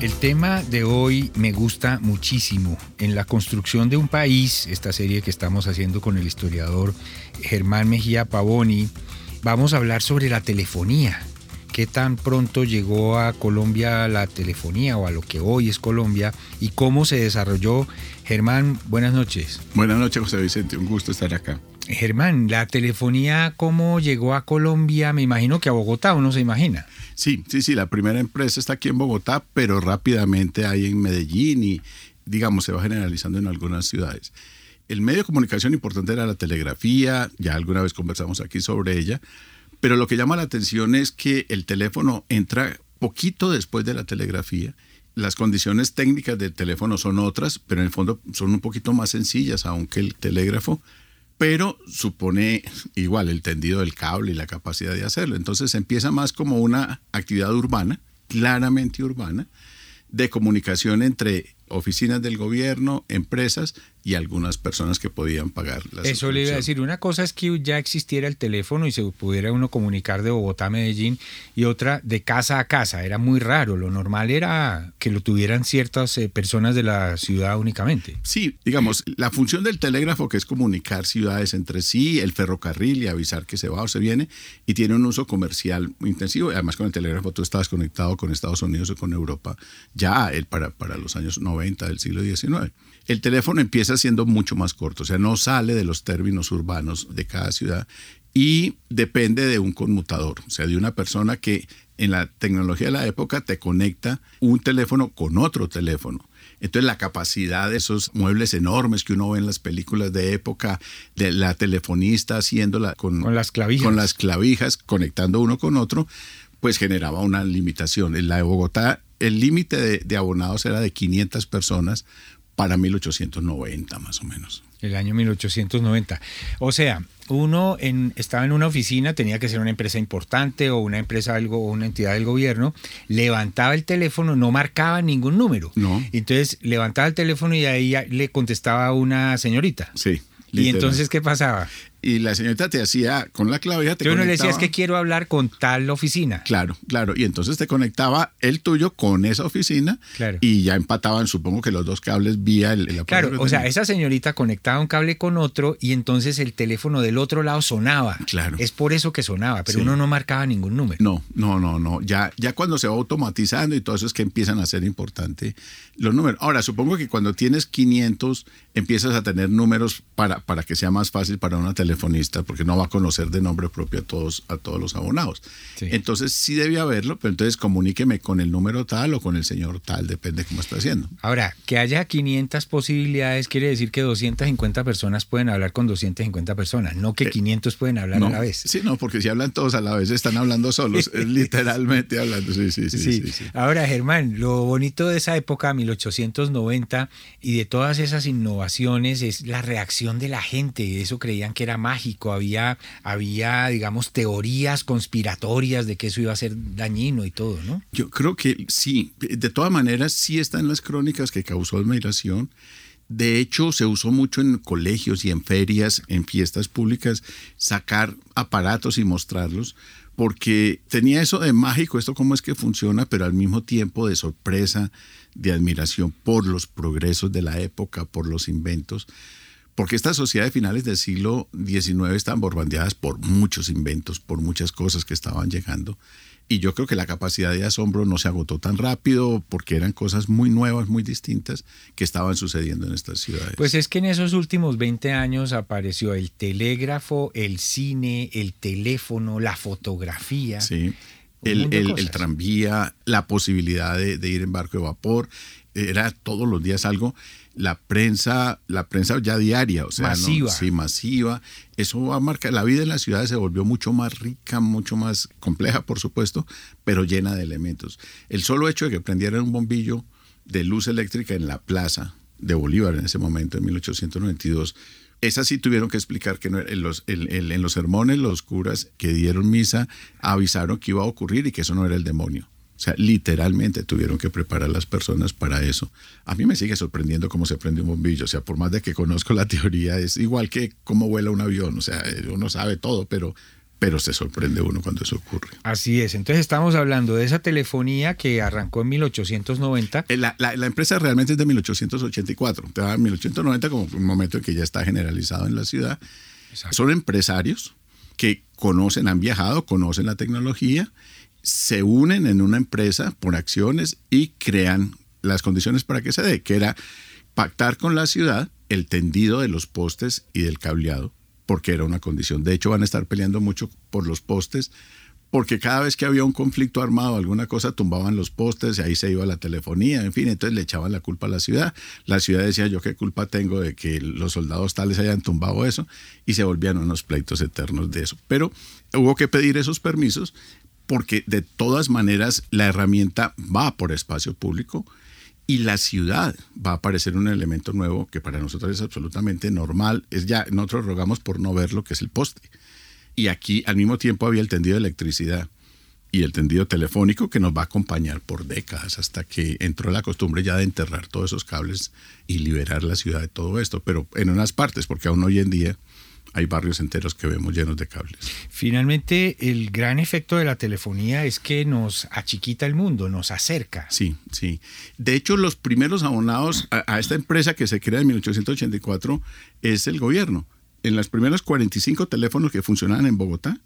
El tema de hoy me gusta muchísimo. En la construcción de un país, esta serie que estamos haciendo con el historiador Germán Mejía Pavoni, vamos a hablar sobre la telefonía. ¿Qué tan pronto llegó a Colombia la telefonía o a lo que hoy es Colombia y cómo se desarrolló? Germán, buenas noches. Buenas noches, José Vicente. Un gusto estar acá. Germán, la telefonía, ¿cómo llegó a Colombia? Me imagino que a Bogotá, uno se imagina. Sí, sí, sí, la primera empresa está aquí en Bogotá, pero rápidamente hay en Medellín y, digamos, se va generalizando en algunas ciudades. El medio de comunicación importante era la telegrafía, ya alguna vez conversamos aquí sobre ella, pero lo que llama la atención es que el teléfono entra poquito después de la telegrafía. Las condiciones técnicas del teléfono son otras, pero en el fondo son un poquito más sencillas, aunque el telégrafo pero supone igual el tendido del cable y la capacidad de hacerlo. Entonces empieza más como una actividad urbana, claramente urbana, de comunicación entre oficinas del gobierno, empresas y algunas personas que podían pagar las Eso le iba a decir, una cosa es que ya existiera el teléfono y se pudiera uno comunicar de Bogotá a Medellín y otra de casa a casa, era muy raro, lo normal era que lo tuvieran ciertas eh, personas de la ciudad únicamente. Sí, digamos, la función del telégrafo que es comunicar ciudades entre sí, el ferrocarril y avisar que se va o se viene y tiene un uso comercial intensivo, además con el telégrafo tú estabas conectado con Estados Unidos o con Europa ya el, para, para los años 90 del siglo XIX. El teléfono empieza siendo mucho más corto, o sea, no sale de los términos urbanos de cada ciudad y depende de un conmutador, o sea, de una persona que en la tecnología de la época te conecta un teléfono con otro teléfono. Entonces la capacidad de esos muebles enormes que uno ve en las películas de época, de la telefonista haciéndola con, con las clavijas, con las clavijas conectando uno con otro, pues generaba una limitación. En la de Bogotá el límite de, abonados era de 500 personas para 1890 más o menos. El año 1890. O sea, uno en, estaba en una oficina, tenía que ser una empresa importante o una empresa algo o una entidad del gobierno, levantaba el teléfono, no marcaba ningún número. No. Entonces levantaba el teléfono y ahí le contestaba una señorita. Sí. ¿Y entonces qué pasaba? Y la señorita te hacía con la clavija te Yo no le decías que quiero hablar con tal oficina. Claro, claro. Y entonces te conectaba el tuyo con esa oficina claro. y ya empataban, supongo que los dos cables vía el, Claro, o sea, esa señorita conectaba un cable con otro y entonces el teléfono del otro lado sonaba. Claro. Es por eso que sonaba, pero uno no marcaba ningún número. No, no, no, no. Ya, ya cuando se va automatizando y todo eso es que empiezan a ser importante los números. Ahora, supongo que cuando tienes 500 empiezas a tener números para, para que sea más fácil para una telefonista, porque no va a conocer de nombre propio a todos, a todos los abonados. Entonces sí debía haberlo, pero entonces comuníqueme con el número tal o con el señor tal, depende cómo está haciendo. Ahora, que haya 500 posibilidades quiere decir que 250 personas pueden hablar con 250 personas, no que 500 eh, pueden hablar a la vez. Sí, no, porque si hablan todos a la vez están hablando solos, literalmente hablando. Sí sí, sí sí, sí, Ahora, Germán, lo bonito de esa época, 1890, y de todas esas innovaciones es la reacción de la gente. Eso creían que era mágico, había había, digamos, teorías conspiratorias de que eso iba a ser dañino y todo, ¿no? Yo creo que sí, de todas maneras sí está en las crónicas que causó admiración. De hecho, se usó mucho en colegios y en ferias, en fiestas públicas, sacar aparatos y mostrarlos, porque tenía eso de mágico, esto cómo es que funciona, pero al mismo tiempo de sorpresa, de admiración por los progresos de la época, por los inventos porque estas sociedades finales del siglo XIX estaban borbandeadas por muchos inventos, por muchas cosas que estaban llegando. Y yo creo que la capacidad de asombro no se agotó tan rápido porque eran cosas muy nuevas, muy distintas que estaban sucediendo en estas ciudades. Pues es que en esos últimos 20 años apareció el telégrafo, el cine, el teléfono, la fotografía. Sí. El, el, tranvía, la posibilidad de, de ir en barco de vapor, era todos los días algo la prensa, la prensa ya diaria, o sea, masiva. sí, masiva. Eso va a marcar, la vida en las ciudades se volvió mucho más rica, mucho más compleja, por supuesto, pero llena de elementos. El solo hecho de que prendieran un bombillo de luz eléctrica en la plaza de Bolívar en ese momento, en 1892, esas sí tuvieron que explicar que en los, en los sermones los curas que dieron misa avisaron que iba a ocurrir y que eso no era el demonio o sea, literalmente tuvieron que preparar las personas para eso. A mí me sigue sorprendiendo cómo se prende un bombillo. O sea, por más de que conozco la teoría, es igual que cómo vuela un avión. O sea, uno sabe todo, pero pero se sorprende uno cuando eso ocurre. Así es, entonces estamos hablando de esa telefonía que arrancó en 1890. Eh, la, la, empresa realmente es de 1884, te da 1890 como un momento en que ya está generalizado en la ciudad. Son empresarios que conocen, han viajado, conocen la tecnología, se unen en una empresa por acciones y crean las condiciones para que se dé, que era pactar con la ciudad el tendido de los postes y del cableado porque era una condición. De hecho, van a estar peleando mucho por los postes, porque cada vez que había un conflicto armado, alguna cosa, tumbaban los postes y ahí se iba la telefonía, en fin, entonces le echaban la culpa a la ciudad. La ciudad decía, yo qué culpa tengo de que los soldados tales hayan tumbado eso, y se volvían unos pleitos eternos de eso. Pero hubo que pedir esos permisos porque de todas maneras la herramienta va por espacio público y la ciudad va a aparecer un elemento nuevo que para nosotros es absolutamente normal. Es ya, nosotros rogamos por no ver lo que es el poste. Y aquí al mismo tiempo había el tendido de electricidad y el tendido telefónico que nos va a acompañar por décadas hasta que entró la costumbre ya de enterrar todos esos cables y liberar la ciudad de todo esto, pero en unas partes, porque aún hoy en día hay barrios enteros que vemos llenos de cables. Finalmente, el gran efecto de la telefonía es que nos achiquita el mundo, nos acerca. Sí, sí. De hecho, los primeros abonados a, esta empresa que se crea en 1884 es el gobierno. En los primeros 45 teléfonos que funcionaban en Bogotá,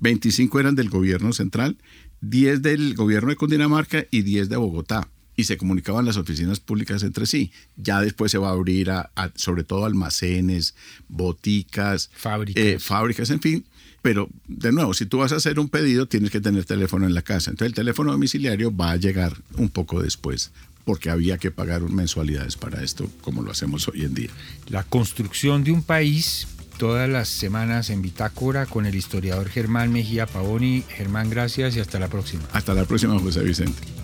25 eran del gobierno central, 10 del gobierno de Cundinamarca y 10 de Bogotá y se comunicaban las oficinas públicas entre sí. Ya después se va a abrir a, sobre todo almacenes, boticas, fábricas. Eh, fábricas, en fin. Pero de nuevo, si tú vas a hacer un pedido, tienes que tener teléfono en la casa. Entonces el teléfono domiciliario va a llegar un poco después porque había que pagar mensualidades para esto, como lo hacemos hoy en día. La construcción de un país todas las semanas en Bitácora con el historiador Germán Mejía Pavoni. Germán, gracias y hasta la próxima. Hasta la próxima, José Vicente.